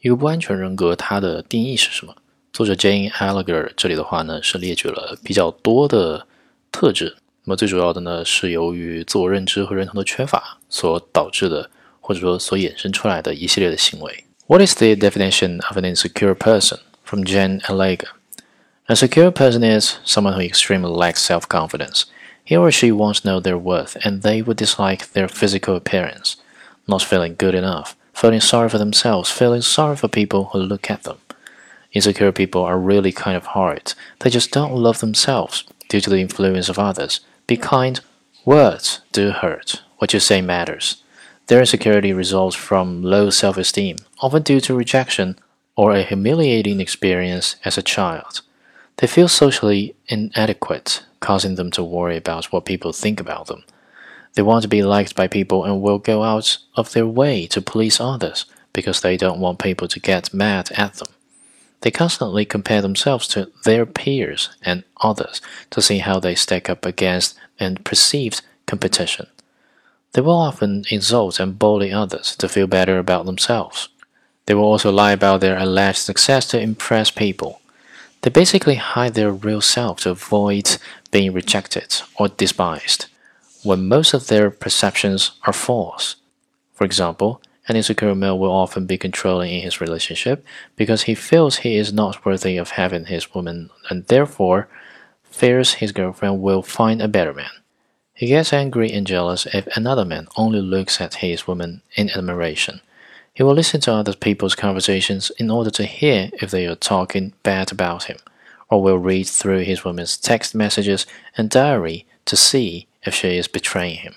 一个不安全人格它的定义是什么？作者 Jane Alliger 这里的话呢是列举了比较多的特质。那么最主要的呢是由于自我认知和认同的缺乏所导致的，或者说所衍生出来的一系列的行为。What is the definition of an insecure person? From Jane Alliger. A secure person is someone who extremely lacks self-confidence. He or she won't know their worth, and they would dislike their physical appearance, not feeling good enough feeling sorry for themselves, feeling sorry for people who look at them. Insecure people are really kind of hard. They just don't love themselves due to the influence of others. Be kind. Words do hurt. What you say matters. Their insecurity results from low self esteem, often due to rejection or a humiliating experience as a child. They feel socially inadequate, causing them to worry about what people think about them. They want to be liked by people and will go out of their way to please others because they don't want people to get mad at them. They constantly compare themselves to their peers and others to see how they stack up against and perceived competition. They will often insult and bully others to feel better about themselves. They will also lie about their alleged success to impress people. They basically hide their real self to avoid being rejected or despised when most of their perceptions are false. For example, an insecure male will often be controlling in his relationship because he feels he is not worthy of having his woman and therefore fears his girlfriend will find a better man. He gets angry and jealous if another man only looks at his woman in admiration. He will listen to other people's conversations in order to hear if they are talking bad about him, or will read through his woman's text messages and diary to see if she is betraying him.